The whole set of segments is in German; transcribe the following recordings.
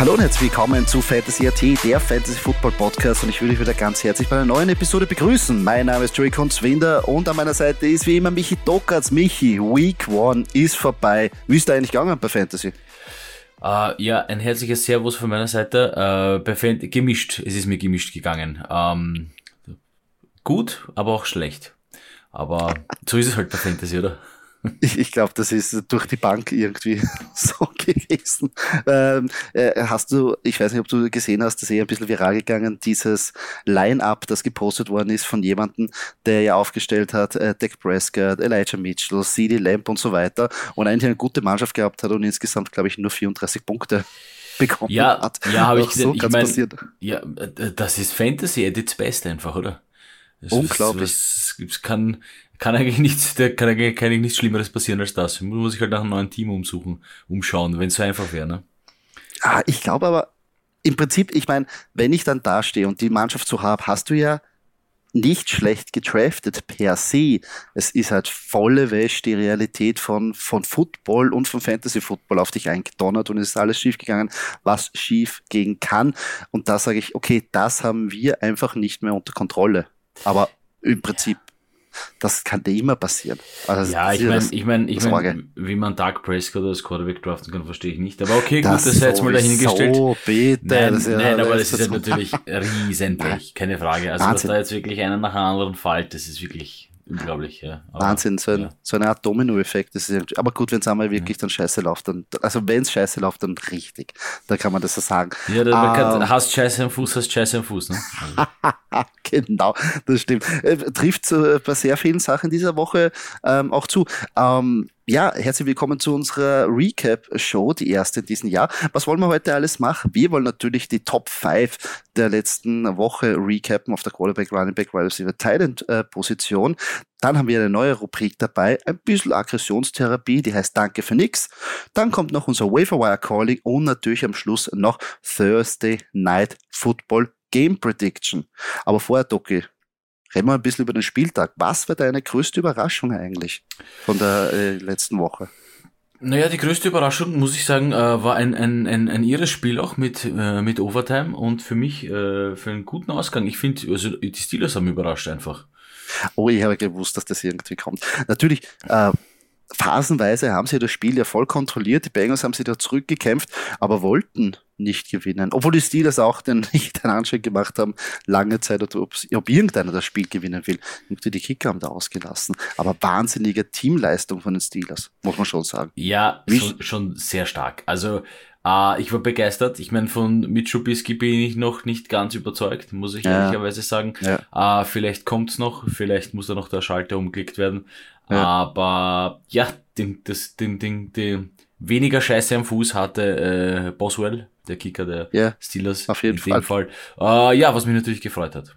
Hallo und herzlich willkommen zu Fantasy AT, der Fantasy Football Podcast und ich will euch wieder ganz herzlich bei einer neuen Episode begrüßen. Mein Name ist Joey Kunzwinder und an meiner Seite ist wie immer Michi Dockertz. Michi, Week One ist vorbei. Wie ist da eigentlich gegangen bei Fantasy? Uh, ja, ein herzliches Servus von meiner Seite. Uh, bei Fan gemischt, es ist mir gemischt gegangen. Um, gut, aber auch schlecht. Aber so ist es halt bei Fantasy, oder? Ich, ich glaube, das ist durch die Bank irgendwie so gewesen. Ähm, äh, hast du, ich weiß nicht, ob du gesehen hast, das ist eher ein bisschen viral gegangen, dieses Line-Up, das gepostet worden ist von jemandem, der ja aufgestellt hat, äh, Dak Prescott, Elijah Mitchell, CD Lamp und so weiter und eigentlich eine gute Mannschaft gehabt hat und insgesamt, glaube ich, nur 34 Punkte bekommen ja, hat. Ja, habe ich gesehen. So ich mein, Ja, äh, das ist Fantasy at its best einfach, oder? Das Unglaublich. Es kann, kann eigentlich nichts, da kann eigentlich, kann eigentlich nichts Schlimmeres passieren als das. Man muss sich halt nach einem neuen Team umsuchen, umschauen, wenn es so einfach wäre, ne? Ah, ich glaube aber, im Prinzip, ich meine, wenn ich dann dastehe und die Mannschaft so habe, hast du ja nicht schlecht gedraftet per se. Es ist halt volle Wäsche die Realität von, von Football und von Fantasy Football auf dich eingedonnert und es ist alles schief gegangen, was schief gehen kann. Und da sage ich, okay, das haben wir einfach nicht mehr unter Kontrolle. Aber im Prinzip, das kann dir immer passieren. Also ja, ich meine, ich meine, ich meine, wie man Dark Prescott als Quarterback draften kann, verstehe ich nicht. Aber okay, das gut, das sei jetzt mal dahingestellt. So, bitte. Nein, das ja, nein aber das ist ja natürlich riesenpech, keine Frage. Also, Wahnsinn. dass da jetzt wirklich einer nach dem anderen fällt, das ist wirklich Unglaublich, ja. Aber, Wahnsinn, so, ein, ja. so eine Art Domino-Effekt. Aber gut, wenn es einmal wirklich dann scheiße läuft, dann, also wenn es scheiße läuft, dann richtig. Da kann man das so sagen. Ja, da, man kann, ähm. hast Scheiße am Fuß, hast Scheiße am Fuß, ne? genau, das stimmt. Äh, trifft äh, bei sehr vielen Sachen dieser Woche ähm, auch zu. Ähm, ja, herzlich willkommen zu unserer Recap-Show, die erste in diesem Jahr. Was wollen wir heute alles machen? Wir wollen natürlich die Top 5 der letzten Woche recappen auf der Quarterback, Running Back, Wide Receiver, Tight äh, Position. Dann haben wir eine neue Rubrik dabei, ein bisschen Aggressionstherapie, die heißt Danke für nix. Dann kommt noch unser Waferwire Calling und natürlich am Schluss noch Thursday Night Football Game Prediction. Aber vorher, Doki, Reden wir ein bisschen über den Spieltag. Was war deine größte Überraschung eigentlich von der äh, letzten Woche? Naja, die größte Überraschung, muss ich sagen, äh, war ein, ein, ein, ein irres Spiel auch mit, äh, mit Overtime und für mich äh, für einen guten Ausgang. Ich finde, also die Steelers haben überrascht einfach. Oh, ich habe gewusst, dass das irgendwie kommt. Natürlich, äh, phasenweise haben sie das Spiel ja voll kontrolliert. Die Bengals haben sie da zurückgekämpft, aber wollten nicht gewinnen. Obwohl die Steelers auch den, nicht den Anschein gemacht haben, lange Zeit, ob, ob irgendeiner das Spiel gewinnen will. Irgendwie die Kicker haben da ausgelassen. Aber wahnsinnige Teamleistung von den Steelers, muss man schon sagen. Ja, schon, schon sehr stark. Also, äh, ich war begeistert. Ich meine, von Mitschubisky bin ich noch nicht ganz überzeugt, muss ich ja. ehrlicherweise sagen. Ja. Äh, vielleicht kommt's noch, vielleicht muss da noch der Schalter umgelegt werden. Ja. Aber ja, den, das, den, den, den, weniger Scheiße am Fuß hatte äh, Boswell, der Kicker der ja, Steelers. Auf jeden Fall. Fall. Äh, ja, was mich natürlich gefreut hat.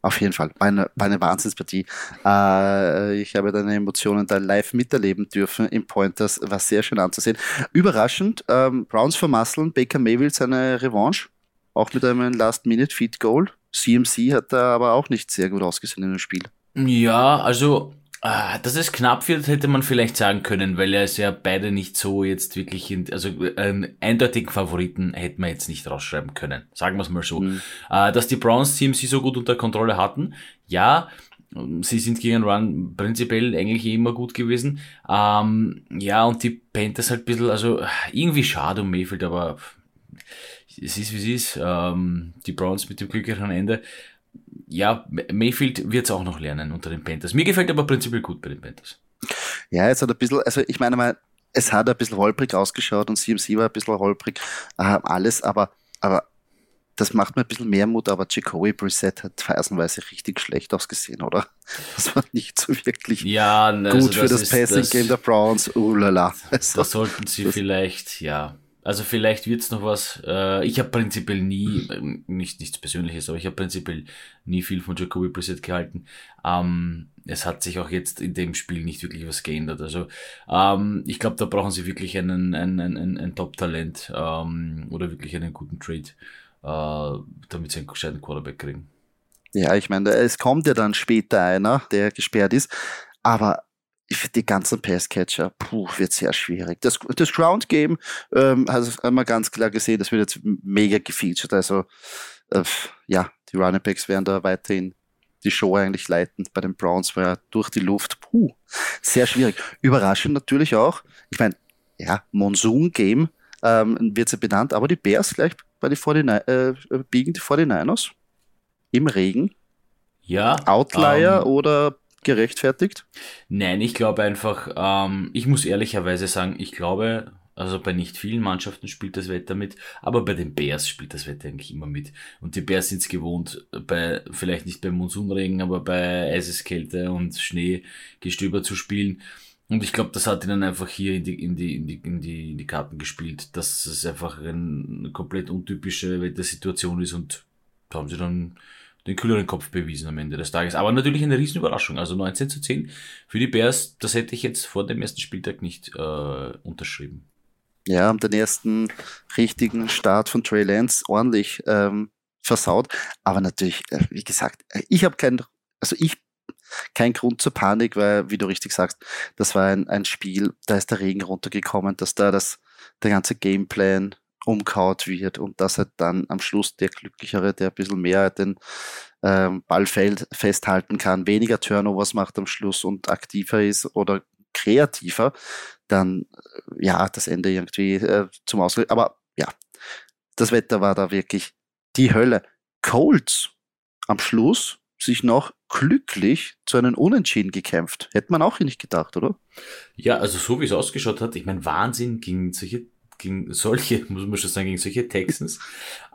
Auf jeden Fall, war eine, war eine Wahnsinnspartie. Äh, ich habe deine Emotionen da live miterleben dürfen im Pointers, war sehr schön anzusehen. Überraschend, ähm, Browns vermasseln, Baker Mayfield seine Revanche, auch mit einem Last-Minute-Feed-Goal. CMC hat da aber auch nicht sehr gut ausgesehen in dem Spiel. Ja, also Ah, dass es knapp wird, hätte man vielleicht sagen können, weil er ist ja beide nicht so jetzt wirklich, in, also einen eindeutigen Favoriten hätte man jetzt nicht rausschreiben können. Sagen wir es mal so. Mhm. Äh, dass die Browns-Team sie so gut unter Kontrolle hatten, ja, sie sind gegen Run prinzipiell eigentlich eh immer gut gewesen. Ähm, ja, und die Panthers halt ein bisschen, also irgendwie schade um Mayfield, aber es ist wie es ist. Ähm, die Browns mit dem glücklichen Ende ja, Mayfield wird es auch noch lernen unter den Panthers. Mir gefällt aber prinzipiell gut bei den Panthers. Ja, jetzt hat ein bisschen, also ich meine mal, es hat ein bisschen holprig ausgeschaut und CMC war ein bisschen holprig, äh, alles, aber, aber das macht mir ein bisschen mehr Mut, aber Jacoby Brissett hat phasenweise richtig schlecht ausgesehen, oder? Das war nicht so wirklich ja, also gut für das, das Passing Game der Browns. Uh, lala. Also, das sollten sie vielleicht, ja, also vielleicht wird's noch was. Äh, ich habe prinzipiell nie, ähm, nicht nichts Persönliches, aber ich habe prinzipiell nie viel von Jacoby Brissett gehalten. Ähm, es hat sich auch jetzt in dem Spiel nicht wirklich was geändert. Also ähm, ich glaube, da brauchen sie wirklich einen, einen, einen, ein Top-Talent ähm, oder wirklich einen guten Trade, äh, damit sie einen gescheiten Quarterback kriegen. Ja, ich meine, es kommt ja dann später einer, der gesperrt ist, aber die ganzen Passcatcher, puh, wird sehr schwierig. Das, das Ground Game ähm, also haben wir ganz klar gesehen, das wird jetzt mega gefeatured. Also äh, ja, die Running Backs werden da weiterhin die Show eigentlich leiten bei den Browns, weil er durch die Luft, puh, sehr schwierig. Überraschend natürlich auch. Ich meine, ja, Monsoon Game ähm, wird sie benannt, aber die Bears gleich bei die 49, äh, biegen die 49ers im Regen. Ja. Outlier ähm, oder gerechtfertigt? Nein, ich glaube einfach, ähm, ich muss ehrlicherweise sagen, ich glaube, also bei nicht vielen Mannschaften spielt das Wetter mit, aber bei den Bears spielt das Wetter eigentlich immer mit. Und die Bears sind es gewohnt, bei, vielleicht nicht beim Monsunregen, aber bei Eiseskälte und Schneegestöber zu spielen. Und ich glaube, das hat ihnen einfach hier in die, in die, in die, in die, in die Karten gespielt, dass es einfach eine komplett untypische Wettersituation ist und da haben sie dann den kühleren Kopf bewiesen am Ende des Tages. Aber natürlich eine Riesenüberraschung. Also 19 zu 10 für die Bears, das hätte ich jetzt vor dem ersten Spieltag nicht äh, unterschrieben. Ja, haben den ersten richtigen Start von Trey Lance ordentlich ähm, versaut. Aber natürlich, äh, wie gesagt, äh, ich habe kein, also ich kein Grund zur Panik, weil, wie du richtig sagst, das war ein, ein Spiel, da ist der Regen runtergekommen, dass da das, der ganze Gameplan umkaut wird und dass er dann am Schluss der Glücklichere, der ein bisschen mehr den ähm, Ball festhalten kann, weniger Turnovers macht am Schluss und aktiver ist oder kreativer, dann äh, ja, das Ende irgendwie äh, zum Ausgleich. Aber ja, das Wetter war da wirklich die Hölle. Colts am Schluss sich noch glücklich zu einem Unentschieden gekämpft. Hätte man auch nicht gedacht, oder? Ja, also so wie es ausgeschaut hat, ich meine, Wahnsinn gegen solche gegen solche, muss man schon sagen, gegen solche Texans.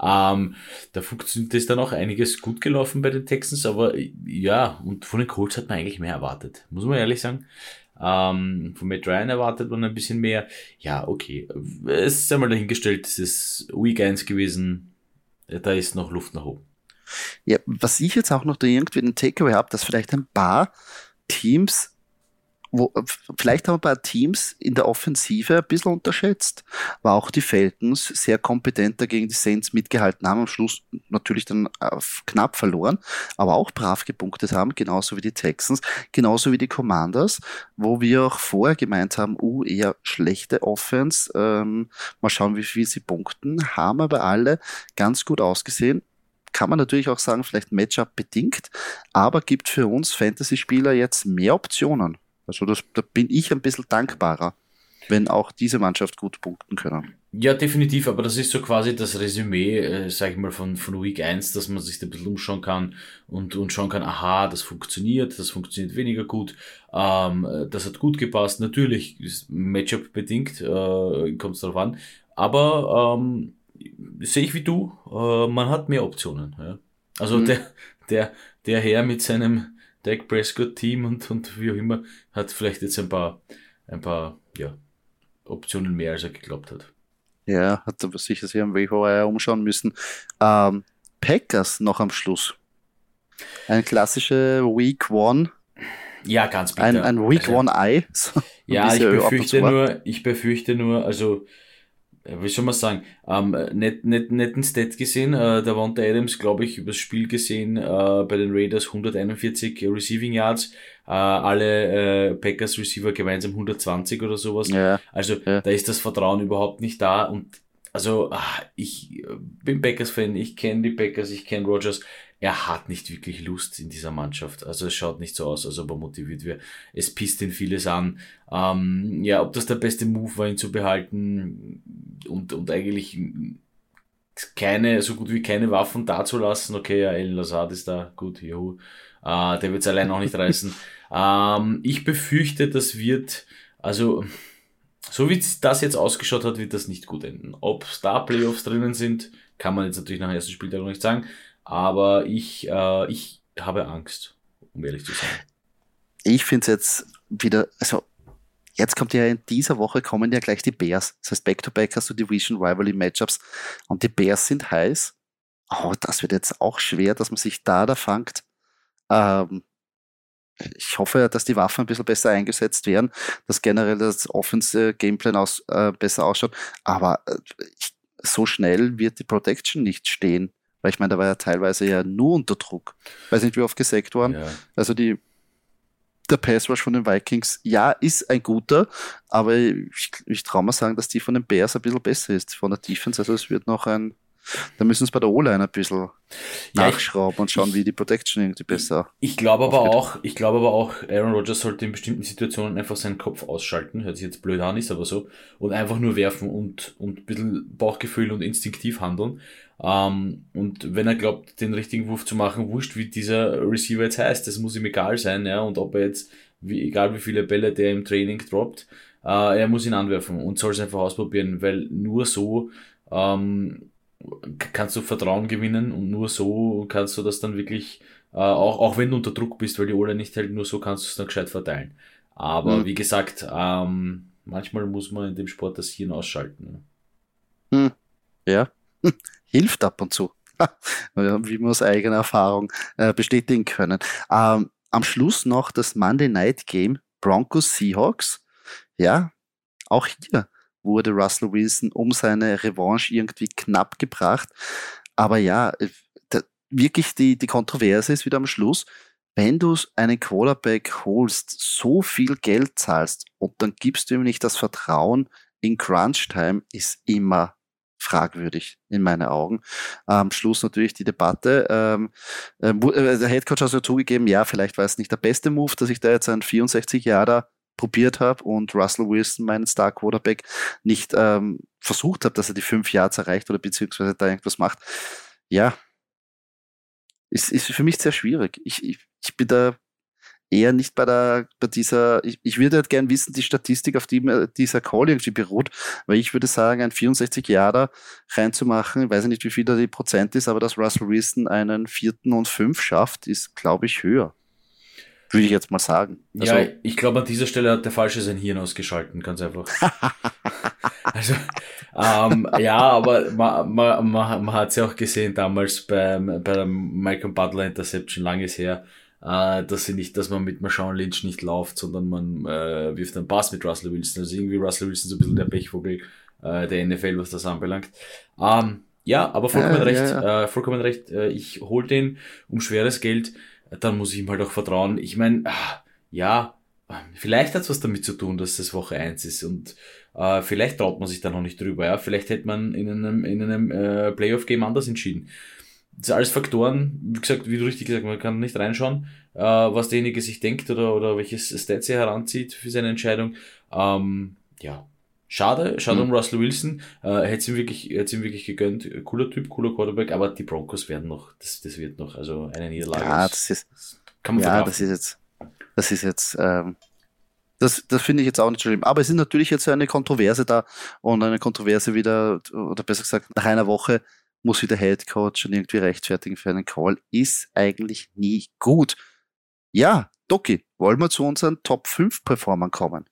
Ähm, da funktioniert ist dann auch einiges gut gelaufen bei den Texans, aber ja, und von den Colts hat man eigentlich mehr erwartet, muss man ehrlich sagen. Ähm, von Matt Ryan erwartet man ein bisschen mehr. Ja, okay. Es ist einmal dahingestellt, es ist Week 1 gewesen. Da ist noch Luft nach oben. Ja, was ich jetzt auch noch da irgendwie den Takeaway habe, dass vielleicht ein paar Teams wo, vielleicht haben ein paar Teams in der Offensive ein bisschen unterschätzt. War auch die Falcons sehr kompetenter gegen die Saints mitgehalten haben, am Schluss natürlich dann knapp verloren, aber auch brav gepunktet haben, genauso wie die Texans, genauso wie die Commanders, wo wir auch vorher gemeint haben, uh, eher schlechte Offense, ähm, mal schauen, wie viel sie punkten, haben aber alle ganz gut ausgesehen kann man natürlich auch sagen, vielleicht Matchup bedingt, aber gibt für uns Fantasy-Spieler jetzt mehr Optionen. Also das, da bin ich ein bisschen dankbarer, wenn auch diese Mannschaft gut punkten können. Ja, definitiv, aber das ist so quasi das Resümee, äh, sag ich mal, von, von Week 1, dass man sich da ein bisschen umschauen kann und, und schauen kann, aha, das funktioniert, das funktioniert weniger gut, ähm, das hat gut gepasst. Natürlich ist Matchup bedingt, äh, kommt es darauf an, aber ähm, sehe ich wie du, äh, man hat mehr Optionen. Ja? Also mhm. der, der, der Herr mit seinem Dak Prescott Team und, und wie auch immer, hat vielleicht jetzt ein paar, ein paar, ja, Optionen mehr, als er geglaubt hat. Ja, hat aber sicher sich am Waiver umschauen müssen. Ähm, Packers noch am Schluss. Ein klassischer Week One. Ja, ganz bitter. Ein, ein Week also, One Eye. So, ja, ich befürchte nur, ich befürchte nur, also wie soll man sagen, ähm, net, net, netten Stat gesehen, äh, der Wanda Adams, glaube ich, übers Spiel gesehen, äh, bei den Raiders 141 Receiving Yards, äh, alle äh, Packers Receiver gemeinsam 120 oder sowas. Ja, also ja. da ist das Vertrauen überhaupt nicht da und also ach, ich äh, bin Packers-Fan, ich kenne die Packers, ich kenne Rogers er hat nicht wirklich Lust in dieser Mannschaft. Also es schaut nicht so aus, als ob er motiviert wäre. Es pisst ihn vieles an. Ähm, ja, ob das der beste Move war, ihn zu behalten und, und eigentlich keine, so gut wie keine Waffen dazulassen. Okay, ja, El Lazard ist da, gut, juhu. Äh, der wird es allein auch nicht reißen. Ähm, ich befürchte, das wird, also, so wie das jetzt ausgeschaut hat, wird das nicht gut enden. Ob Star Playoffs drinnen sind, kann man jetzt natürlich nach dem ersten Spieltag noch nicht sagen. Aber ich, äh, ich habe Angst, um ehrlich zu sein. Ich finde es jetzt wieder, also jetzt kommt ja in dieser Woche kommen ja gleich die Bears. Das heißt, Back-to-Back hast du Division Rivalry Matchups und die Bears sind heiß. Oh, das wird jetzt auch schwer, dass man sich da da fangt. Ähm, ich hoffe, dass die Waffen ein bisschen besser eingesetzt werden, dass generell das Offense-Gameplan aus, äh, besser ausschaut. Aber äh, so schnell wird die Protection nicht stehen. Weil ich meine, da war ja teilweise ja nur unter Druck. Weiß nicht, wie oft gesackt worden. Ja. Also die der Pass Rush von den Vikings, ja, ist ein guter, aber ich, ich traue mal sagen, dass die von den Bears ein bisschen besser ist, von der Defense. Also es wird noch ein, da müssen sie bei der O-Line ein bisschen ja, nachschrauben und schauen, wie die Protection irgendwie besser. Ich glaube aber auch, ich glaube aber auch, Aaron Rodgers sollte in bestimmten Situationen einfach seinen Kopf ausschalten. Hört sich jetzt blöd an, ist aber so. Und einfach nur werfen und, und ein bisschen Bauchgefühl und instinktiv handeln. Ähm, und wenn er glaubt, den richtigen Wurf zu machen, wurscht, wie dieser Receiver jetzt heißt, das muss ihm egal sein, ja. Und ob er jetzt, wie, egal wie viele Bälle der im Training droppt, äh, er muss ihn anwerfen und soll es einfach ausprobieren, weil nur so, ähm, kannst du Vertrauen gewinnen und nur so kannst du das dann wirklich, äh, auch, auch wenn du unter Druck bist, weil die Ole nicht hält, nur so kannst du es dann gescheit verteilen. Aber mhm. wie gesagt, ähm, manchmal muss man in dem Sport das Hirn ausschalten. Mhm. Ja, hilft ab und zu. wie wir aus eigener Erfahrung äh, bestätigen können. Ähm, am Schluss noch das Monday Night Game Broncos Seahawks. Ja, auch hier wurde Russell Wilson um seine Revanche irgendwie knapp gebracht. Aber ja, äh, wirklich die, die Kontroverse ist wieder am Schluss. Wenn du einen Quarterback holst, so viel Geld zahlst und dann gibst du ihm nicht das Vertrauen in Crunch Time, ist immer fragwürdig in meinen Augen. Am Schluss natürlich die Debatte. Ähm, äh, äh der Headcoach hat ja zugegeben, ja, vielleicht war es nicht der beste Move, dass ich da jetzt einen 64 Jahre probiert habe und Russell Wilson, meinen Star Quarterback, nicht ähm, versucht habe, dass er die fünf Yards erreicht oder beziehungsweise da irgendwas macht. Ja, ist, ist für mich sehr schwierig. Ich, ich, ich bin da eher nicht bei der, bei dieser, ich, ich würde halt gern wissen, die Statistik, auf die dieser Call irgendwie beruht, weil ich würde sagen, ein 64 Jahre reinzumachen, ich weiß nicht, wie viel da die Prozent ist, aber dass Russell Wilson einen vierten und fünf schafft, ist, glaube ich, höher. Würde ich jetzt mal sagen. Also, ja, ich glaube, an dieser Stelle hat der Falsche sein Hirn ausgeschalten, ganz einfach. also, ähm, ja, aber man, man, man, man hat es ja auch gesehen damals beim, bei der Malcolm Butler Interception, langes her, äh, dass sie nicht, dass man mit Marshawn Lynch nicht läuft, sondern man äh, wirft einen Pass mit Russell Wilson. Also irgendwie Russell Wilson so ein bisschen der Pechvogel äh, der NFL, was das anbelangt. Ähm, ja, aber vollkommen äh, recht, ja, ja. Äh, vollkommen recht. Äh, ich hol den um schweres Geld dann muss ich ihm halt auch vertrauen. Ich meine, ah, ja, vielleicht hat es was damit zu tun, dass das Woche eins ist und äh, vielleicht traut man sich da noch nicht drüber. Ja? Vielleicht hätte man in einem, in einem äh, Playoff-Game anders entschieden. Das sind alles Faktoren, wie gesagt, wie du richtig gesagt hast, man kann nicht reinschauen, äh, was derjenige sich denkt oder, oder welches Stats er heranzieht für seine Entscheidung. Ähm, ja, Schade, schade mhm. um Russell Wilson. Äh, hätte ihm wirklich, hätte ihm wirklich gegönnt. Cooler Typ, cooler Quarterback, aber die Broncos werden noch, das, das wird noch, also eine Niederlage. Ja, das ist, kann man ja, das ist jetzt, das ist jetzt, ähm, das, das finde ich jetzt auch nicht schlimm. Aber es ist natürlich jetzt eine Kontroverse da und eine Kontroverse wieder, oder besser gesagt, nach einer Woche muss wieder Head Coach schon irgendwie rechtfertigen für einen Call. Ist eigentlich nie gut. Ja, Doki, wollen wir zu unseren Top 5 Performern kommen?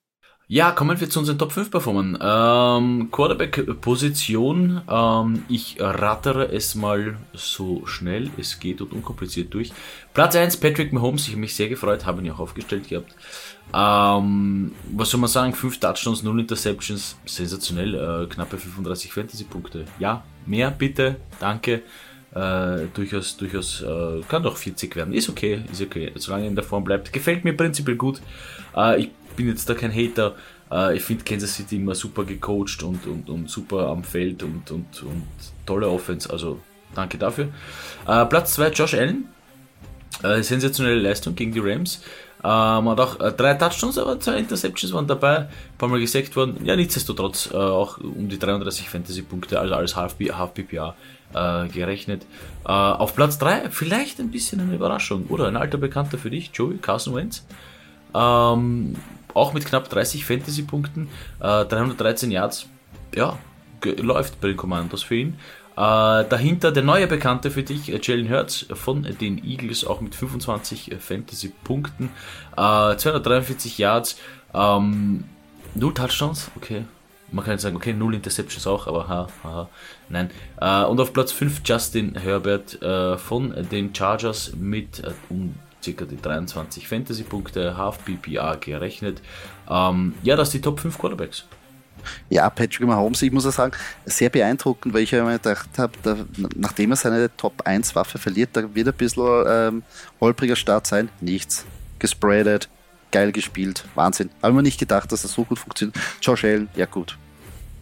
Ja, kommen wir zu unseren Top 5 Performern. Ähm, Quarterback-Position. Ähm, ich rattere es mal so schnell es geht und unkompliziert durch. Platz 1, Patrick Mahomes. Ich habe mich sehr gefreut, habe ihn ja auch aufgestellt gehabt. Ähm, was soll man sagen? 5 Touchdowns, 0 Interceptions. Sensationell. Äh, knappe 35 Fantasy-Punkte. Ja, mehr bitte. Danke. Äh, durchaus, durchaus, äh, kann doch 40 werden. Ist okay, ist okay. Solange er in der Form bleibt. Gefällt mir prinzipiell gut. Äh, ich bin jetzt da kein Hater. Äh, ich finde Kansas City immer super gecoacht und, und, und super am Feld und, und, und tolle Offense. Also danke dafür. Äh, Platz 2 Josh Allen. Äh, sensationelle Leistung gegen die Rams. Ähm, hat auch drei Touchdowns, aber zwei Interceptions waren dabei, ein paar Mal gesackt worden. Ja, nichtsdestotrotz äh, auch um die 33 Fantasy-Punkte, also als Half, Half PPA äh, gerechnet. Äh, auf Platz 3 vielleicht ein bisschen eine Überraschung, oder? Ein alter Bekannter für dich, Joey Carson Wentz. Ähm, auch mit knapp 30 Fantasy-Punkten, äh, 313 Yards, ja, läuft bei den Commandos für ihn. Äh, dahinter der neue Bekannte für dich, äh, Jalen Hurts von den Eagles, auch mit 25 äh, Fantasy-Punkten, äh, 243 Yards, ähm, null Touchdowns, okay. Man kann jetzt sagen, okay, null Interceptions auch, aber ha, ha, nein. Äh, und auf Platz 5 Justin Herbert äh, von den Chargers mit um circa die 23 Fantasy-Punkte, Half PPA gerechnet. Ähm, ja, das sind die Top 5 Quarterbacks. Ja, Patrick Mahomes, ich muss auch sagen, sehr beeindruckend, weil ich ja immer gedacht habe, da, nachdem er seine Top 1 Waffe verliert, da wird ein bisschen ähm, holpriger Start sein. Nichts. Gespreadet, geil gespielt, Wahnsinn. Haben wir nicht gedacht, dass das so gut funktioniert. Josh Allen, ja gut,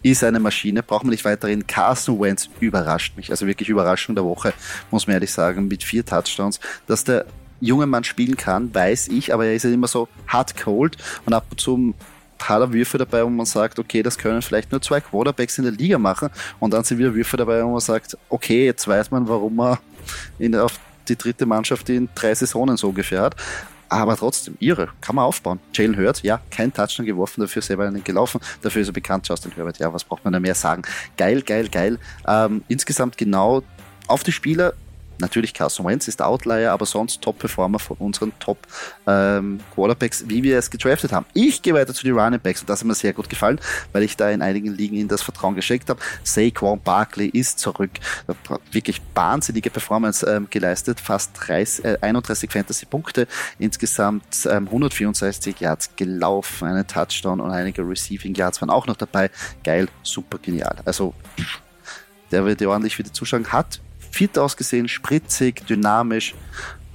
ist eine Maschine, braucht man nicht weiterhin. Carson Wentz überrascht mich, also wirklich Überraschung der Woche, muss man ehrlich sagen, mit vier Touchdowns, dass der junge Mann spielen kann, weiß ich, aber er ist ja immer so hard cold und ab und zu hat er Würfe dabei, wo man sagt, okay, das können vielleicht nur zwei Quarterbacks in der Liga machen und dann sind wieder Würfe dabei, wo man sagt, okay, jetzt weiß man, warum er in, auf die dritte Mannschaft in drei Saisonen so ungefähr hat. Aber trotzdem, irre, kann man aufbauen. Jalen Hurts, ja, kein Touchdown geworfen, dafür selber einen gelaufen, dafür ist er bekannt, Justin Herbert, ja, was braucht man da mehr sagen? Geil, geil, geil. Ähm, insgesamt genau auf die Spieler Natürlich Carson Wentz ist Outlier, aber sonst Top-Performer von unseren Top-Quarterbacks, ähm, wie wir es gedraftet haben. Ich gehe weiter zu den Running Backs und das hat mir sehr gut gefallen, weil ich da in einigen Ligen in das Vertrauen geschickt habe. Saquon Barkley ist zurück. Wirklich wahnsinnige Performance ähm, geleistet. Fast 30, äh, 31 Fantasy-Punkte, insgesamt ähm, 164 Yards gelaufen, einen Touchdown und einige Receiving Yards waren auch noch dabei. Geil, super genial. Also der wird ordentlich wieder zuschauen. Hat fit ausgesehen, spritzig, dynamisch,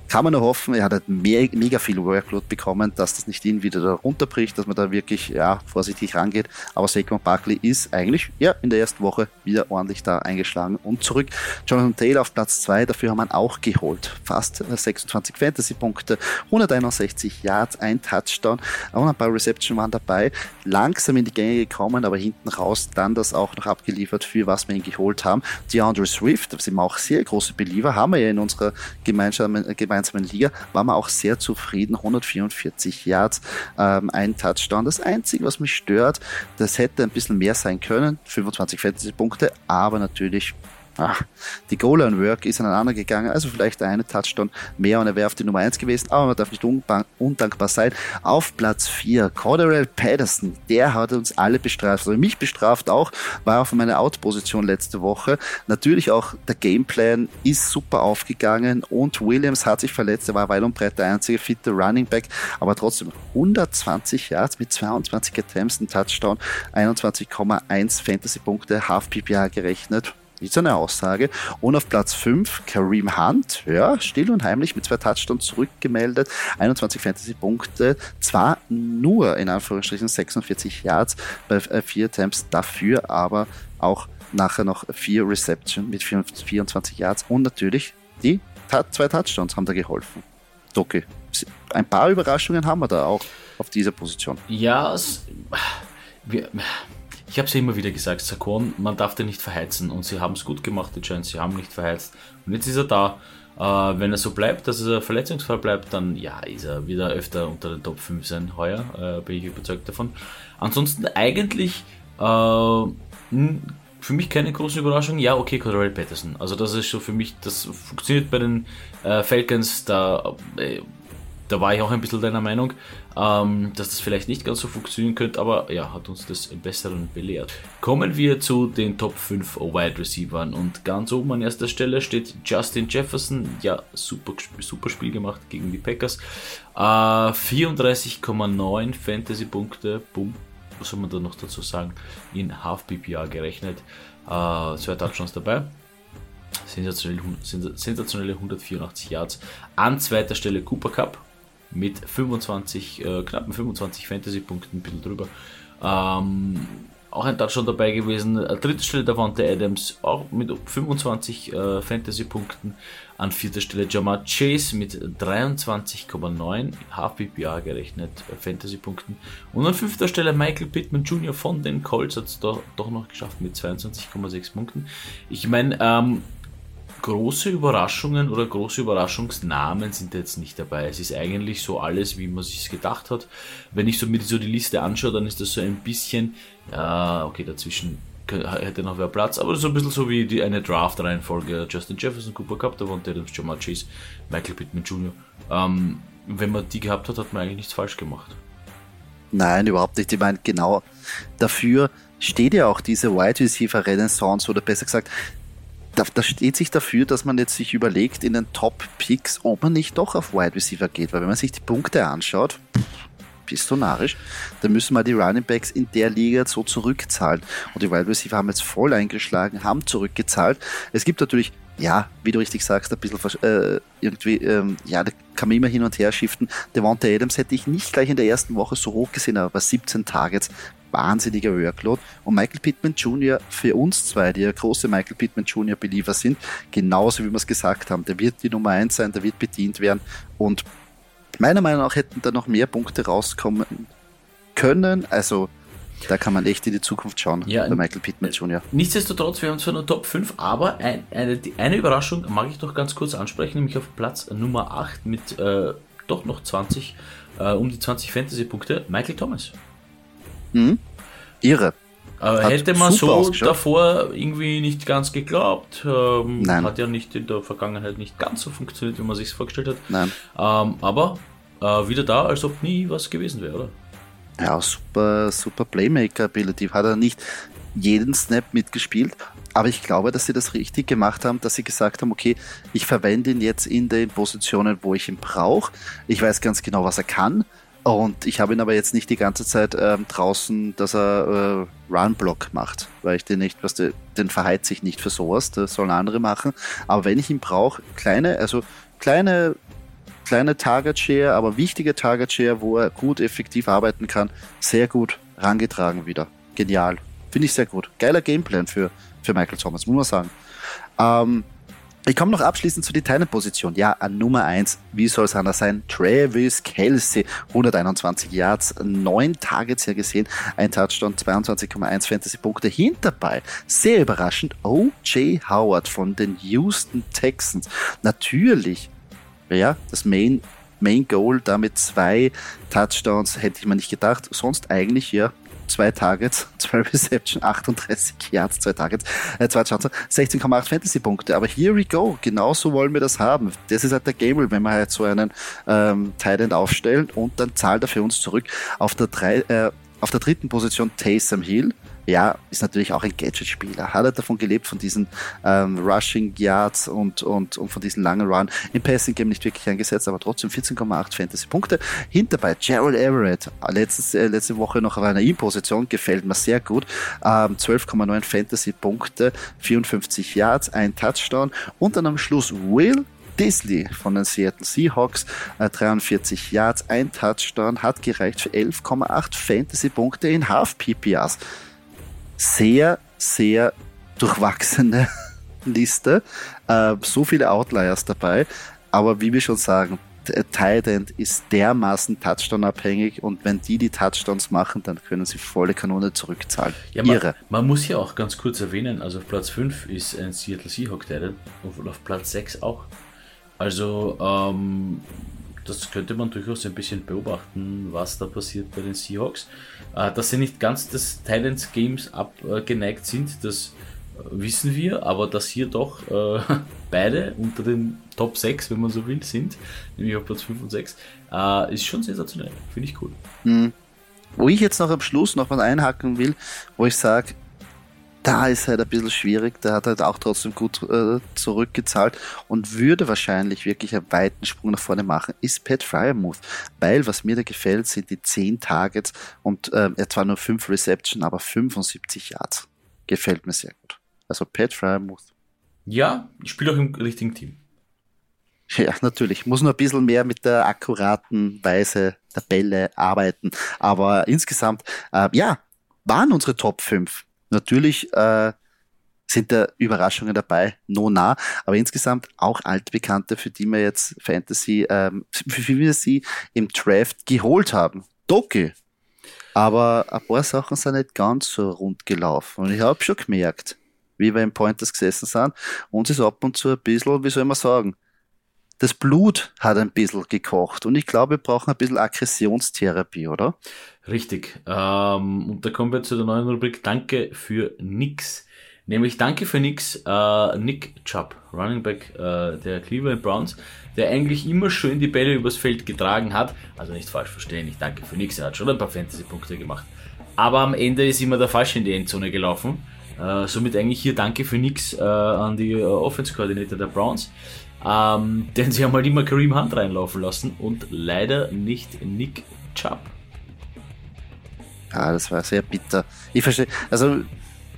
kann man nur hoffen, er hat halt mehr, mega viel Workload bekommen, dass das nicht ihn wieder da runterbricht, dass man da wirklich ja, vorsichtig rangeht. Aber Saquon Barkley ist eigentlich ja, in der ersten Woche wieder ordentlich da eingeschlagen und zurück. Jonathan Taylor auf Platz 2, dafür haben wir auch geholt. Fast 26 Fantasy-Punkte, 161 Yards, ein Touchdown und ein paar Reception waren dabei. Langsam in die Gänge gekommen, aber hinten raus dann das auch noch abgeliefert, für was wir ihn geholt haben. DeAndre Swift, da sind wir auch sehr große Believer, haben wir ja in unserer gemeinsamen gemeinsamen Liga, waren wir auch sehr zufrieden. 144 Yards, ähm, ein Touchdown. Das Einzige, was mich stört, das hätte ein bisschen mehr sein können. 25 Fantasy-Punkte, aber natürlich Ach, die Goal-Line-Work ist aneinander gegangen, also vielleicht eine Touchdown mehr und er wäre auf die Nummer 1 gewesen, aber man darf nicht undankbar sein. Auf Platz 4, Corderell Patterson, der hat uns alle bestraft, also mich bestraft auch, war auf meiner Out-Position letzte Woche. Natürlich auch der Gameplan ist super aufgegangen und Williams hat sich verletzt, er war weit und breit der einzige fitte Running Back, aber trotzdem 120 Yards mit 22 Attempts, ein Touchdown, 21,1 Fantasy-Punkte, Half PPA gerechnet ist eine Aussage. Und auf Platz 5 Kareem Hunt, ja, still und heimlich mit zwei Touchdowns zurückgemeldet, 21 Fantasy-Punkte, zwar nur in Anführungsstrichen 46 Yards bei äh, vier Attempts, dafür aber auch nachher noch vier Reception mit 24 Yards und natürlich die zwei Touchdowns haben da geholfen. Doki, ein paar Überraschungen haben wir da auch auf dieser Position. Ja, wir, ich habe ja immer wieder gesagt, Sakon, man darf den nicht verheizen und sie haben es gut gemacht, die Giants, sie haben nicht verheizt. Und jetzt ist er da. Äh, wenn er so bleibt, dass er verletzungsfrei bleibt, dann ja, ist er wieder öfter unter den Top 5 sein heuer, äh, bin ich überzeugt davon. Ansonsten eigentlich äh, für mich keine große Überraschung. Ja, okay, Cordell Patterson. Also das ist so für mich, das funktioniert bei den äh, Falcons, da äh, da war ich auch ein bisschen deiner Meinung, ähm, dass das vielleicht nicht ganz so funktionieren könnte, aber ja, hat uns das im Besseren belehrt. Kommen wir zu den Top 5 Wide Receivers und ganz oben an erster Stelle steht Justin Jefferson. Ja, super, super Spiel gemacht gegen die Packers. Äh, 34,9 Fantasy-Punkte, boom, was soll man da noch dazu sagen, in Half PPA gerechnet. Äh, zwei Touchdowns dabei. Sensationelle, sensationelle 184 Yards. An zweiter Stelle Cooper Cup mit 25, äh, knappen 25 Fantasy-Punkten, ein bisschen drüber. Ähm, auch ein Touchdown dabei gewesen. An dritter Stelle Davante Adams, auch mit 25 äh, Fantasy-Punkten. An vierter Stelle Jamar Chase mit 23,9 Half PPA gerechnet äh, Fantasy-Punkten. Und an fünfter Stelle Michael Pittman Jr. von den Colts hat es doch, doch noch geschafft mit 22,6 Punkten. Ich meine, ähm, große Überraschungen oder große Überraschungsnamen sind jetzt nicht dabei. Es ist eigentlich so alles, wie man sich gedacht hat. Wenn ich so mir so die Liste anschaue, dann ist das so ein bisschen, ja, okay, dazwischen hätte noch wer Platz, aber so ein bisschen so wie die, eine Draft-Reihenfolge. Justin Jefferson, Cooper Cup, da waren Adams, Jamal Chase, Michael Pittman Jr. Ähm, wenn man die gehabt hat, hat man eigentlich nichts falsch gemacht. Nein, überhaupt nicht. Ich meine, genau dafür steht ja auch diese Wide Receiver Renaissance oder besser gesagt da, steht sich dafür, dass man jetzt sich überlegt in den Top-Picks, ob man nicht doch auf Wide Receiver geht. Weil wenn man sich die Punkte anschaut, bist du narrisch? Dann müssen wir die Running Backs in der Liga so zurückzahlen. Und die Wide Receiver haben jetzt voll eingeschlagen, haben zurückgezahlt. Es gibt natürlich ja, wie du richtig sagst, ein bisschen äh, irgendwie, ähm, ja, da kann man immer hin und her shiften. Devonta Adams hätte ich nicht gleich in der ersten Woche so hoch gesehen, aber bei 17 Targets, wahnsinniger Workload. Und Michael Pittman Jr. für uns zwei, die ja große Michael Pittman Jr. Believer sind, genauso wie wir es gesagt haben, der wird die Nummer eins sein, der wird bedient werden und meiner Meinung nach hätten da noch mehr Punkte rauskommen können. Also da kann man echt in die Zukunft schauen, ja, bei Michael Pittman Jr. Nichtsdestotrotz, wir haben zwar nur Top 5, aber ein, eine, eine Überraschung mag ich doch ganz kurz ansprechen, nämlich auf Platz Nummer 8 mit äh, doch noch 20, äh, um die 20 Fantasy-Punkte, Michael Thomas. Mhm. Irre. Äh, hätte man so davor irgendwie nicht ganz geglaubt. Ähm, Nein. Hat ja nicht in der Vergangenheit nicht ganz so funktioniert, wie man sich vorgestellt hat. Nein. Ähm, aber äh, wieder da, als ob nie was gewesen wäre, oder? Ja, super, super Playmaker-Ability. Hat er nicht jeden Snap mitgespielt, aber ich glaube, dass sie das richtig gemacht haben, dass sie gesagt haben, okay, ich verwende ihn jetzt in den Positionen, wo ich ihn brauche. Ich weiß ganz genau, was er kann. Und ich habe ihn aber jetzt nicht die ganze Zeit ähm, draußen, dass er äh, Run-Block macht, weil ich den nicht, was der, den verheizt sich nicht für sowas, das sollen andere machen. Aber wenn ich ihn brauche, kleine, also kleine kleine Target Share, aber wichtige Target Share, wo er gut effektiv arbeiten kann, sehr gut rangetragen wieder. Genial. Finde ich sehr gut. Geiler Gameplan für, für Michael Thomas, muss man sagen. Ähm, ich komme noch abschließend zu die Titan-Position. Ja, an Nummer 1, wie soll es anders sein? Travis Kelsey, 121 Yards, 9 Targets hier gesehen, ein Touchdown, 22,1 Fantasy-Punkte hinterbei. Sehr überraschend, O.J. Howard von den Houston Texans. Natürlich ja, das Main, Main Goal, damit zwei Touchdowns, hätte ich mir nicht gedacht. Sonst eigentlich ja zwei Targets, zwei Reception, 38 Yards, zwei Targets, äh, zwei Chancen, 16,8 Fantasy-Punkte. Aber here we go, genauso wollen wir das haben. Das ist halt der Game, wenn wir halt so einen ähm, Tight aufstellen und dann zahlt er für uns zurück. Auf der, drei, äh, auf der dritten Position Taysom Hill, ja, ist natürlich auch ein Gadget-Spieler. Hat er davon gelebt, von diesen ähm, Rushing Yards und, und, und von diesen langen Run. Im Passing Game nicht wirklich eingesetzt, aber trotzdem 14,8 Fantasy-Punkte. Hinterbei Gerald Everett, letztes, äh, letzte Woche noch auf einer In-Position, gefällt mir sehr gut. Ähm, 12,9 Fantasy-Punkte, 54 Yards, ein Touchdown und dann am Schluss Will Disley von den Seattle Seahawks, äh, 43 Yards, ein Touchdown, hat gereicht für 11,8 Fantasy-Punkte in Half-PPRs sehr, sehr durchwachsene Liste. Äh, so viele Outliers dabei. Aber wie wir schon sagen, Tight End ist dermaßen Touchdown-abhängig und wenn die die Touchdowns machen, dann können sie volle Kanone zurückzahlen. Ja, man, man, muss ja auch ganz kurz erwähnen, also auf Platz 5 ist ein Seattle Seahawk Tight End und auf Platz 6 auch. Also ähm, das könnte man durchaus ein bisschen beobachten, was da passiert bei den Seahawks. Äh, dass sie nicht ganz des Titans Games abgeneigt sind, das äh, wissen wir, aber dass hier doch äh, beide unter den Top 6, wenn man so will, sind, nämlich auf Platz 5 und 6, äh, ist schon sensationell. Finde ich cool. Mhm. Wo ich jetzt noch am Schluss noch mal einhaken will, wo ich sage, da ist halt ein bisschen schwierig. Der hat halt auch trotzdem gut äh, zurückgezahlt und würde wahrscheinlich wirklich einen weiten Sprung nach vorne machen, ist Pat Fryermuth. Weil, was mir da gefällt, sind die 10 Targets und äh, er zwar nur 5 Reception, aber 75 Yards. Gefällt mir sehr gut. Also Pat Fryermuth. Ja, ich spiele auch im richtigen Team. Ja, natürlich. Muss nur ein bisschen mehr mit der akkuraten Weise der Bälle arbeiten. Aber insgesamt, äh, ja, waren unsere Top 5 Natürlich äh, sind da Überraschungen dabei, no nah, aber insgesamt auch altbekannte, für die wir jetzt Fantasy, ähm, für wie wir sie im Draft geholt haben. Doki. Aber ein paar Sachen sind nicht ganz so rund gelaufen. Und ich habe schon gemerkt, wie wir im Pointers gesessen sind, uns ist ab und zu ein bisschen, wie soll man sagen, das Blut hat ein bisschen gekocht und ich glaube, wir brauchen ein bisschen Aggressionstherapie, oder? Richtig. Ähm, und da kommen wir zu der neuen Rubrik Danke für nix. Nämlich Danke für nix, äh, Nick Chubb, Running Back äh, der Cleveland Browns, der eigentlich immer schön die Bälle übers Feld getragen hat. Also nicht falsch verstehen, ich danke für nix, er hat schon ein paar Fantasy-Punkte gemacht. Aber am Ende ist immer der Falsche in die Endzone gelaufen. Äh, somit eigentlich hier Danke für nix äh, an die äh, Offense-Koordinator der Browns. Ähm, denn sie haben halt immer Kareem Hunt reinlaufen lassen und leider nicht Nick Chubb. Ah, das war sehr bitter. Ich verstehe, also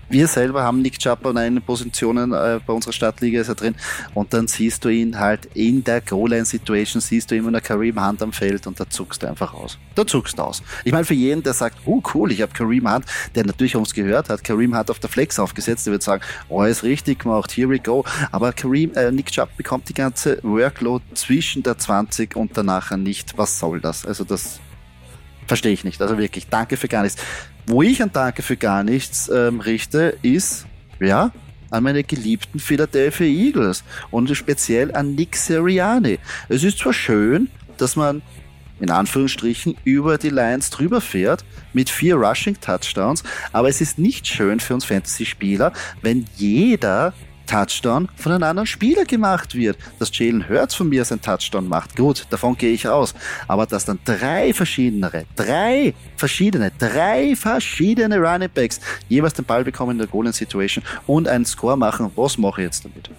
wir selber haben Nick Chubb an einen Positionen äh, bei unserer Stadtliga ist er drin und dann siehst du ihn halt in der Goal-Line-Situation, siehst du immer eine Kareem Hunt am Feld und da zuckst du einfach aus. Da zuckst du aus. Ich meine, für jeden, der sagt, oh cool, ich habe Kareem Hunt, der natürlich uns gehört hat, Kareem Hunt auf der Flex aufgesetzt, der wird sagen, oh, ist richtig gemacht, here we go. Aber Kareem, äh, Nick Chubb bekommt die ganze Workload zwischen der 20 und danach nicht. Was soll das? Also das verstehe ich nicht. Also wirklich, danke für gar nichts. Wo ich ein Danke für gar nichts ähm, richte, ist, ja, an meine geliebten Philadelphia Eagles und speziell an Nick Sirianni. Es ist zwar schön, dass man in Anführungsstrichen über die Lions drüber fährt mit vier Rushing Touchdowns, aber es ist nicht schön für uns Fantasy-Spieler, wenn jeder Touchdown von einem anderen Spieler gemacht wird. Dass Jalen Hurts von mir seinen Touchdown macht, gut, davon gehe ich aus. Aber dass dann drei verschiedene, drei verschiedene, drei verschiedene Running Backs jeweils den Ball bekommen in der Golden Situation und einen Score machen, was mache ich jetzt damit?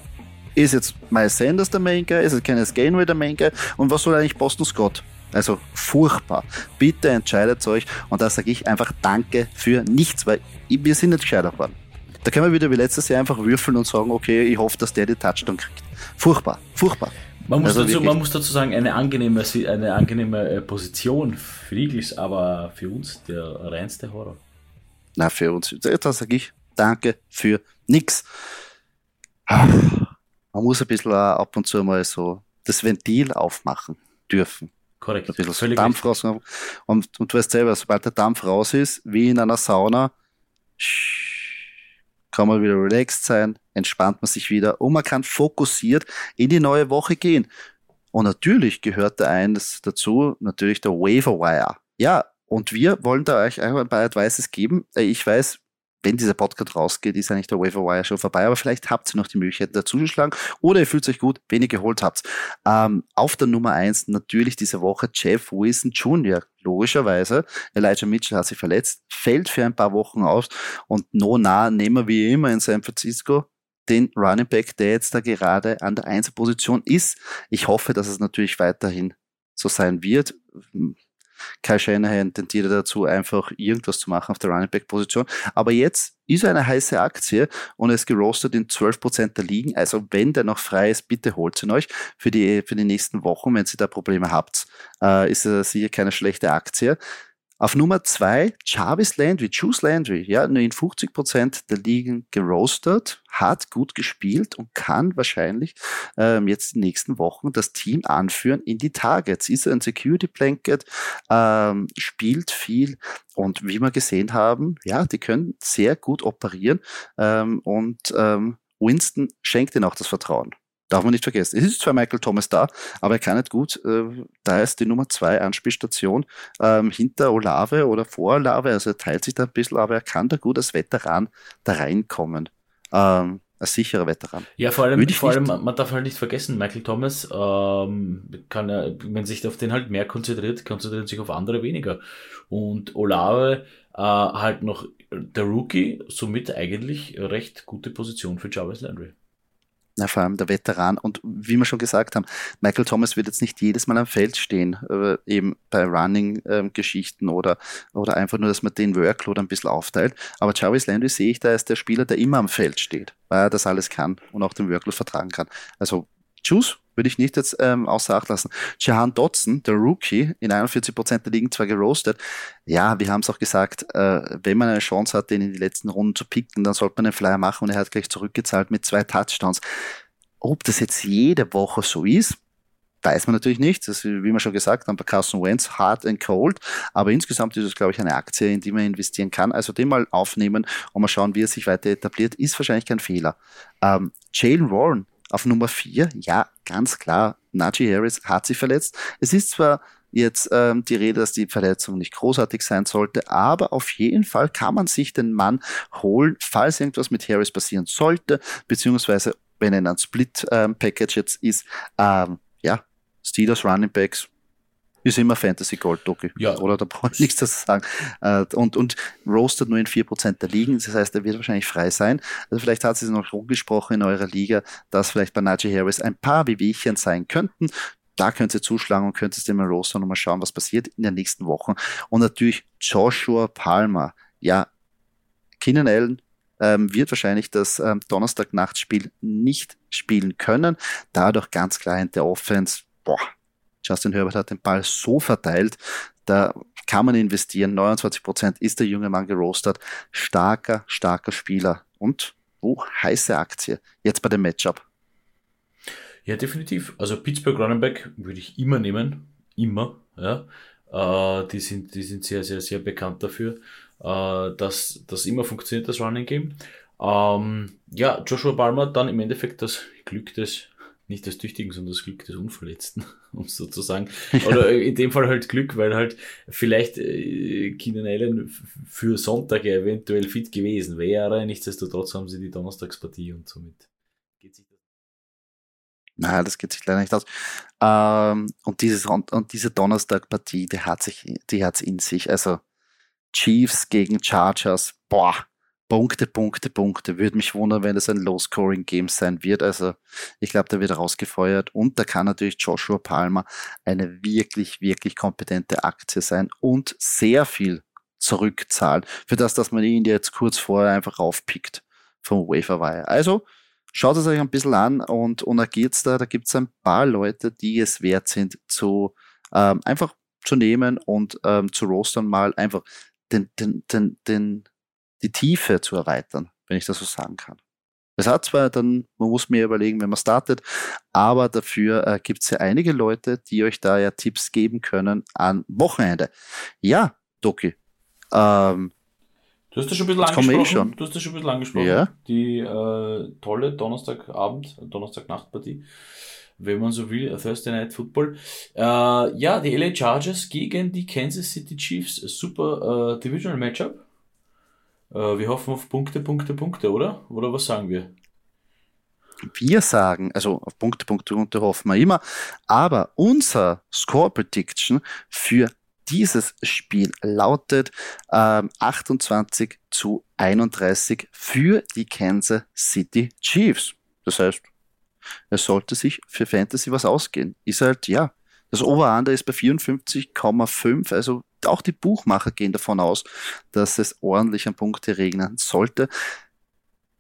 Ist jetzt Miles Sanders der Main Guy? Ist es Kenneth Gainway der Main Guy? Und was soll eigentlich Boston Scott? Also furchtbar. Bitte entscheidet euch und da sage ich einfach Danke für nichts, weil wir sind nicht gescheiter geworden. Da können wir wieder wie letztes Jahr einfach würfeln und sagen, okay, ich hoffe, dass der die Touchdown kriegt. Furchtbar, furchtbar. Man muss, also dazu, man muss dazu sagen, eine angenehme, eine angenehme äh, Position für Eagles, aber für uns der reinste Horror. Na, für uns, da sage ich, danke für nix. Man muss ein bisschen ab und zu mal so das Ventil aufmachen dürfen. Korrekt. Ein bisschen so Dampf raus. Und, und du weißt selber, sobald der Dampf raus ist, wie in einer Sauna, kann man wieder relaxed sein, entspannt man sich wieder und man kann fokussiert in die neue Woche gehen. Und natürlich gehört da eines dazu, natürlich der Waiver Wire. Ja, und wir wollen da euch ein paar Advices geben. Äh, ich weiß, wenn dieser Podcast rausgeht, ist eigentlich der Waiver Wire schon vorbei, aber vielleicht habt ihr noch die Möglichkeit dazuzuschlagen oder ihr fühlt euch gut, wenn ihr geholt habt. Ähm, auf der Nummer eins natürlich diese Woche Jeff Wilson Jr. Logischerweise. Elijah Mitchell hat sich verletzt, fällt für ein paar Wochen aus und no nah nehmen wir wie immer in San Francisco den Running Back, der jetzt da gerade an der Einzelposition ist. Ich hoffe, dass es natürlich weiterhin so sein wird. Kai Shanahan tendiert dazu, einfach irgendwas zu machen auf der Running Back Position. Aber jetzt ist er eine heiße Aktie und er ist gerostet in 12% der Ligen. Also wenn der noch frei ist, bitte holt ihn euch für die, für die nächsten Wochen. Wenn ihr da Probleme habt, äh, ist er sicher keine schlechte Aktie. Auf Nummer zwei Jarvis Landry, Juice Landry, ja, nur in 50 Prozent der Ligen gerostet, hat gut gespielt und kann wahrscheinlich ähm, jetzt die nächsten Wochen das Team anführen in die Targets. Ist ein Security Blanket, ähm, spielt viel und wie wir gesehen haben, ja, die können sehr gut operieren ähm, und ähm, Winston schenkt ihnen auch das Vertrauen. Darf man nicht vergessen. Es ist zwar Michael Thomas da, aber er kann nicht gut. Äh, da ist die Nummer zwei Anspielstation ähm, hinter Olave oder vor Olave. Also er teilt sich da ein bisschen, aber er kann da gut als Veteran da reinkommen. Ähm, als sicherer Veteran. Ja, vor allem, vor allem, man darf halt nicht vergessen, Michael Thomas ähm, kann ja, wenn sich auf den halt mehr konzentriert, konzentriert sich auf andere weniger. Und Olave äh, halt noch der Rookie, somit eigentlich recht gute Position für Jarvis Landry. Ja, vor allem der Veteran. Und wie wir schon gesagt haben, Michael Thomas wird jetzt nicht jedes Mal am Feld stehen, äh, eben bei Running-Geschichten ähm, oder, oder einfach nur, dass man den Workload ein bisschen aufteilt. Aber Jarvis Landry sehe ich da als der Spieler, der immer am Feld steht, weil er das alles kann und auch den Workload vertragen kann. Also Juice würde ich nicht jetzt ähm, außer Acht lassen. Jahan Dotson, der Rookie, in 41 Prozent der Ligen zwar gerostet. Ja, wir haben es auch gesagt, äh, wenn man eine Chance hat, den in die letzten Runden zu picken, dann sollte man einen Flyer machen und er hat gleich zurückgezahlt mit zwei Touchdowns. Ob das jetzt jede Woche so ist, weiß man natürlich nicht. Das ist, wie wir schon gesagt haben, bei Carson Wentz hard and cold. Aber insgesamt ist es, glaube ich, eine Aktie, in die man investieren kann. Also den mal aufnehmen und mal schauen, wie er sich weiter etabliert, ist wahrscheinlich kein Fehler. Ähm, Jalen Warren auf Nummer vier, ja, ganz klar, Najee Harris hat sich verletzt. Es ist zwar jetzt ähm, die Rede, dass die Verletzung nicht großartig sein sollte, aber auf jeden Fall kann man sich den Mann holen, falls irgendwas mit Harris passieren sollte, beziehungsweise wenn er in ein Split-Package ähm, jetzt ist, ähm, ja, Steelers Running Backs ist immer Fantasy Gold, Doki. Ja. Oder da brauche ich nichts dazu sagen. Äh, und, und roastet nur in 4% der Ligen. Das heißt, er wird wahrscheinlich frei sein. Also vielleicht hat es noch rumgesprochen in eurer Liga, dass vielleicht bei Najee Harris ein paar Wehwehchen sein könnten. da könnt ihr zuschlagen und könnt ihr mal Roster und mal schauen, was passiert in den nächsten Wochen. Und natürlich Joshua Palmer. Ja, Keenan Allen ähm, wird wahrscheinlich das ähm, Donnerstag-Nachtspiel nicht spielen können. Dadurch ganz klar in der Offense, boah, Justin Herbert hat den Ball so verteilt, da kann man investieren. 29 Prozent ist der junge Mann gerostet. Starker, starker Spieler. Und, oh, heiße Aktie. Jetzt bei dem Matchup. Ja, definitiv. Also Pittsburgh Running Back würde ich immer nehmen. Immer, ja. Äh, die sind, die sind sehr, sehr, sehr bekannt dafür äh, dass das immer funktioniert, das Running Game. Ähm, ja, Joshua Palmer dann im Endeffekt das Glück des, nicht des Tüchtigen, sondern das Glück des Unverletzten, um es so zu sagen. Oder in dem Fall halt Glück, weil halt vielleicht äh, Keenan Allen für Sonntag eventuell fit gewesen wäre. Nichtsdestotrotz haben sie die Donnerstagspartie und somit geht sich das. Nein, das geht sich leider nicht aus. Ähm, und, dieses, und diese Donnerstagpartie, die hat sich, die hat's in sich. Also Chiefs gegen Chargers, boah, Punkte, Punkte, Punkte. Würde mich wundern, wenn es ein Low-Scoring-Game sein wird. Also ich glaube, der wird rausgefeuert und da kann natürlich Joshua Palmer eine wirklich, wirklich kompetente Aktie sein und sehr viel zurückzahlen für das, dass man ihn jetzt kurz vorher einfach aufpickt vom Waferwire. Also schaut es euch ein bisschen an und, und agiert's da. Da gibt es ein paar Leute, die es wert sind, zu ähm, einfach zu nehmen und ähm, zu rostern mal einfach den, den, den, den, die Tiefe zu erweitern, wenn ich das so sagen kann. Es hat zwar dann, man muss mir überlegen, wenn man startet, aber dafür äh, gibt es ja einige Leute, die euch da ja Tipps geben können an Wochenende. Ja, Doki. Ähm, du hast das schon ein bisschen angesprochen. Schon. Du hast das schon ein bisschen angesprochen. Ja. Die äh, tolle Donnerstagabend, Donnerstagnachtpartie wenn man so will, Thursday Night Football. Äh, ja, die LA Chargers gegen die Kansas City Chiefs. Super äh, Divisional Matchup. Äh, wir hoffen auf Punkte, Punkte, Punkte, oder? Oder was sagen wir? Wir sagen, also auf Punkte, Punkte, Punkte hoffen wir immer, aber unser Score Prediction für dieses Spiel lautet ähm, 28 zu 31 für die Kansas City Chiefs. Das heißt, es sollte sich für Fantasy was ausgehen. Ist halt, ja, das Over-Under ist bei 54,5, also auch die Buchmacher gehen davon aus, dass es ordentlich an Punkte regnen sollte.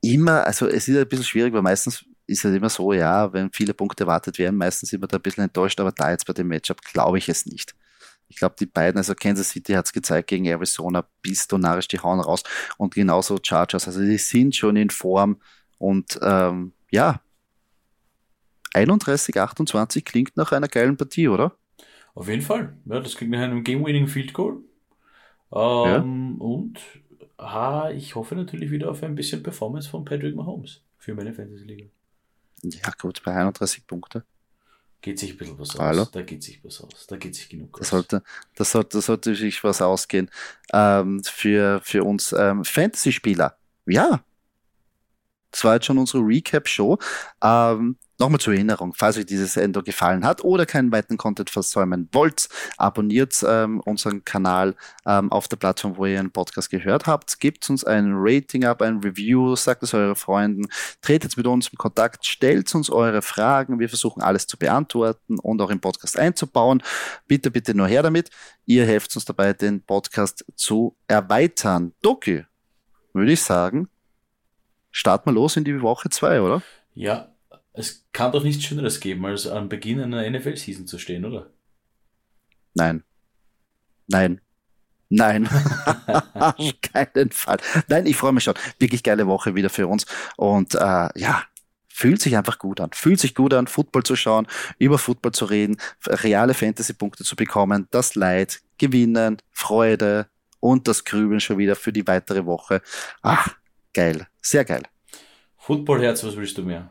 Immer, also es ist ein bisschen schwierig, weil meistens ist es immer so, ja, wenn viele Punkte erwartet werden, meistens sind wir da ein bisschen enttäuscht, aber da jetzt bei dem Matchup glaube ich es nicht. Ich glaube, die beiden, also Kansas City hat es gezeigt gegen Arizona, bist du narrisch, die hauen raus und genauso Chargers, also die sind schon in Form und ähm, ja, 31, 28 klingt nach einer geilen Partie, oder? Auf jeden Fall. Ja, das klingt nach einem Game-Winning Field Goal. Ähm, ja. Und ah, ich hoffe natürlich wieder auf ein bisschen Performance von Patrick Mahomes für meine Fantasy-Liga. Ja, gut, bei 31 Punkte. Geht sich ein bisschen was Hallo? aus. Da geht sich was aus. Da geht sich genug aus. Das sollte, das sollte, das sollte sich was ausgehen ähm, für, für uns ähm, Fantasy-Spieler. Ja. Das war jetzt schon unsere Recap-Show. Ähm, Nochmal zur Erinnerung, falls euch dieses Endo gefallen hat oder keinen weiteren Content versäumen wollt, abonniert ähm, unseren Kanal ähm, auf der Plattform, wo ihr einen Podcast gehört habt. Gebt uns ein Rating ab, ein Review, sagt es euren Freunden, tretet mit uns in Kontakt, stellt uns eure Fragen. Wir versuchen alles zu beantworten und auch im Podcast einzubauen. Bitte, bitte nur her damit. Ihr helft uns dabei, den Podcast zu erweitern. Doki, würde ich sagen, starten wir los in die Woche zwei, oder? Ja, es kann doch nichts Schöneres geben, als am Beginn einer NFL-Season zu stehen, oder? Nein. Nein. Nein, auf keinen Fall. Nein, ich freue mich schon. Wirklich geile Woche wieder für uns. Und äh, ja, fühlt sich einfach gut an. Fühlt sich gut an, Football zu schauen, über Football zu reden, reale Fantasy-Punkte zu bekommen, das Leid, Gewinnen, Freude und das Grübeln schon wieder für die weitere Woche. Ach, geil. Sehr geil. Footballherz, was willst du mehr?